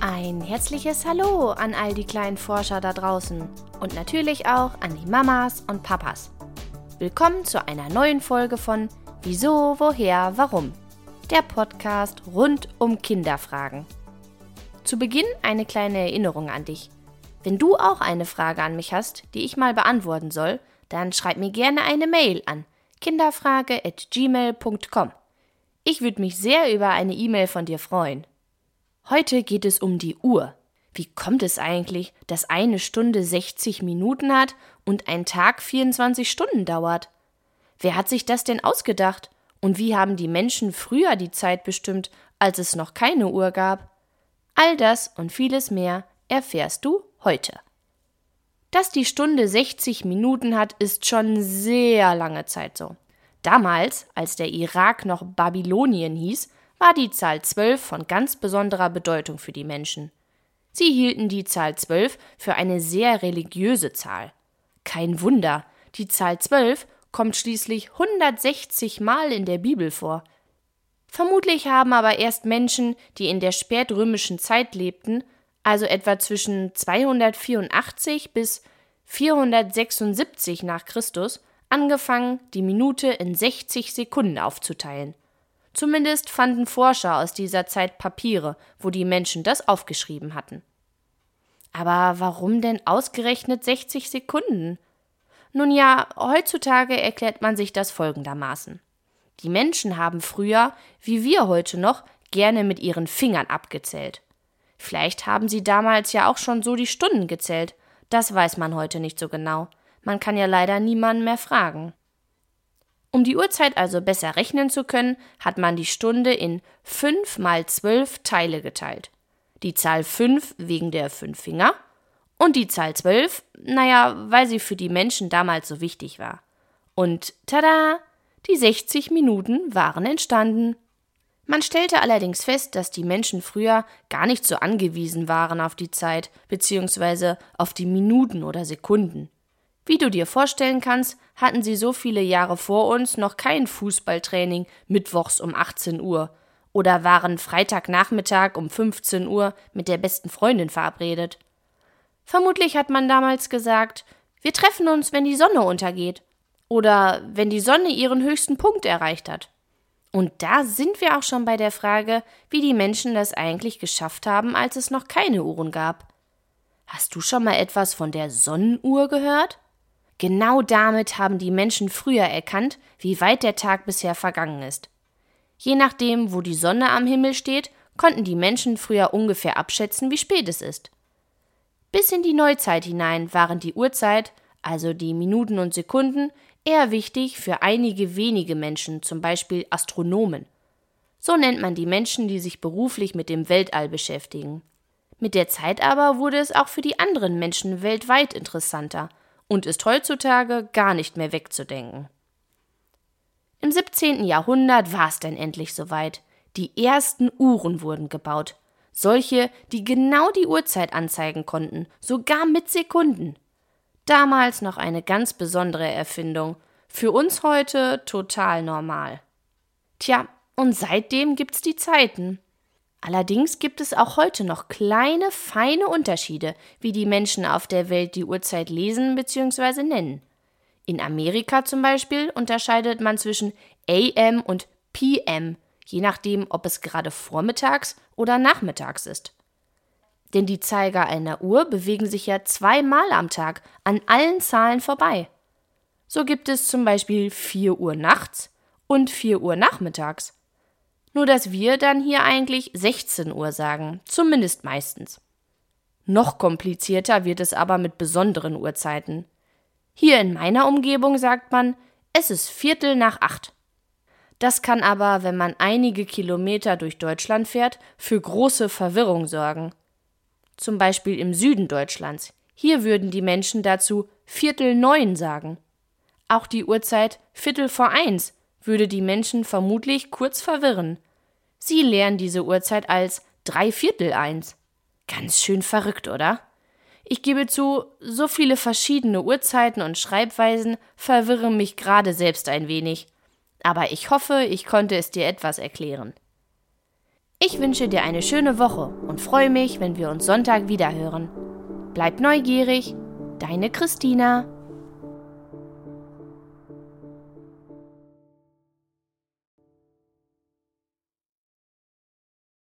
Ein herzliches Hallo an all die kleinen Forscher da draußen und natürlich auch an die Mamas und Papas. Willkommen zu einer neuen Folge von Wieso, Woher, Warum? Der Podcast rund um Kinderfragen. Zu Beginn eine kleine Erinnerung an dich. Wenn du auch eine Frage an mich hast, die ich mal beantworten soll, dann schreib mir gerne eine Mail an kinderfrage@gmail.com. Ich würde mich sehr über eine E-Mail von dir freuen. Heute geht es um die Uhr. Wie kommt es eigentlich, dass eine Stunde 60 Minuten hat und ein Tag 24 Stunden dauert? Wer hat sich das denn ausgedacht? Und wie haben die Menschen früher die Zeit bestimmt, als es noch keine Uhr gab? All das und vieles mehr erfährst du heute. Dass die Stunde 60 Minuten hat, ist schon sehr lange Zeit so. Damals, als der Irak noch Babylonien hieß, war die Zahl 12 von ganz besonderer Bedeutung für die Menschen. Sie hielten die Zahl 12 für eine sehr religiöse Zahl. Kein Wunder, die Zahl 12 kommt schließlich 160 Mal in der Bibel vor. Vermutlich haben aber erst Menschen, die in der spätrömischen Zeit lebten, also etwa zwischen 284 bis 476 nach Christus, angefangen, die Minute in 60 Sekunden aufzuteilen. Zumindest fanden Forscher aus dieser Zeit Papiere, wo die Menschen das aufgeschrieben hatten. Aber warum denn ausgerechnet 60 Sekunden? Nun ja, heutzutage erklärt man sich das folgendermaßen. Die Menschen haben früher, wie wir heute noch, gerne mit ihren Fingern abgezählt. Vielleicht haben sie damals ja auch schon so die Stunden gezählt. Das weiß man heute nicht so genau. Man kann ja leider niemanden mehr fragen. Um die Uhrzeit also besser rechnen zu können, hat man die Stunde in 5 mal 12 Teile geteilt. Die Zahl 5 wegen der fünf Finger und die Zahl 12, naja, weil sie für die Menschen damals so wichtig war. Und tada, die 60 Minuten waren entstanden. Man stellte allerdings fest, dass die Menschen früher gar nicht so angewiesen waren auf die Zeit, beziehungsweise auf die Minuten oder Sekunden. Wie du dir vorstellen kannst, hatten sie so viele Jahre vor uns noch kein Fußballtraining mittwochs um 18 Uhr oder waren Freitagnachmittag um 15 Uhr mit der besten Freundin verabredet. Vermutlich hat man damals gesagt, wir treffen uns, wenn die Sonne untergeht oder wenn die Sonne ihren höchsten Punkt erreicht hat. Und da sind wir auch schon bei der Frage, wie die Menschen das eigentlich geschafft haben, als es noch keine Uhren gab. Hast du schon mal etwas von der Sonnenuhr gehört? Genau damit haben die Menschen früher erkannt, wie weit der Tag bisher vergangen ist. Je nachdem, wo die Sonne am Himmel steht, konnten die Menschen früher ungefähr abschätzen, wie spät es ist. Bis in die Neuzeit hinein waren die Uhrzeit, also die Minuten und Sekunden, eher wichtig für einige wenige Menschen, zum Beispiel Astronomen. So nennt man die Menschen, die sich beruflich mit dem Weltall beschäftigen. Mit der Zeit aber wurde es auch für die anderen Menschen weltweit interessanter und ist heutzutage gar nicht mehr wegzudenken. Im 17. Jahrhundert war es denn endlich soweit. Die ersten Uhren wurden gebaut. Solche, die genau die Uhrzeit anzeigen konnten, sogar mit Sekunden. Damals noch eine ganz besondere Erfindung. Für uns heute total normal. Tja, und seitdem gibt's die Zeiten. Allerdings gibt es auch heute noch kleine, feine Unterschiede, wie die Menschen auf der Welt die Uhrzeit lesen bzw. nennen. In Amerika zum Beispiel unterscheidet man zwischen AM und PM, je nachdem, ob es gerade vormittags oder nachmittags ist. Denn die Zeiger einer Uhr bewegen sich ja zweimal am Tag an allen Zahlen vorbei. So gibt es zum Beispiel 4 Uhr nachts und 4 Uhr nachmittags. Nur dass wir dann hier eigentlich 16 Uhr sagen, zumindest meistens. Noch komplizierter wird es aber mit besonderen Uhrzeiten. Hier in meiner Umgebung sagt man, es ist Viertel nach acht. Das kann aber, wenn man einige Kilometer durch Deutschland fährt, für große Verwirrung sorgen. Zum Beispiel im Süden Deutschlands. Hier würden die Menschen dazu Viertel neun sagen. Auch die Uhrzeit Viertel vor eins würde die Menschen vermutlich kurz verwirren. Sie lernen diese Uhrzeit als Dreiviertel eins. Ganz schön verrückt, oder? Ich gebe zu, so viele verschiedene Uhrzeiten und Schreibweisen verwirren mich gerade selbst ein wenig. Aber ich hoffe, ich konnte es dir etwas erklären. Ich wünsche dir eine schöne Woche und freue mich, wenn wir uns Sonntag wiederhören. Bleib neugierig, deine Christina.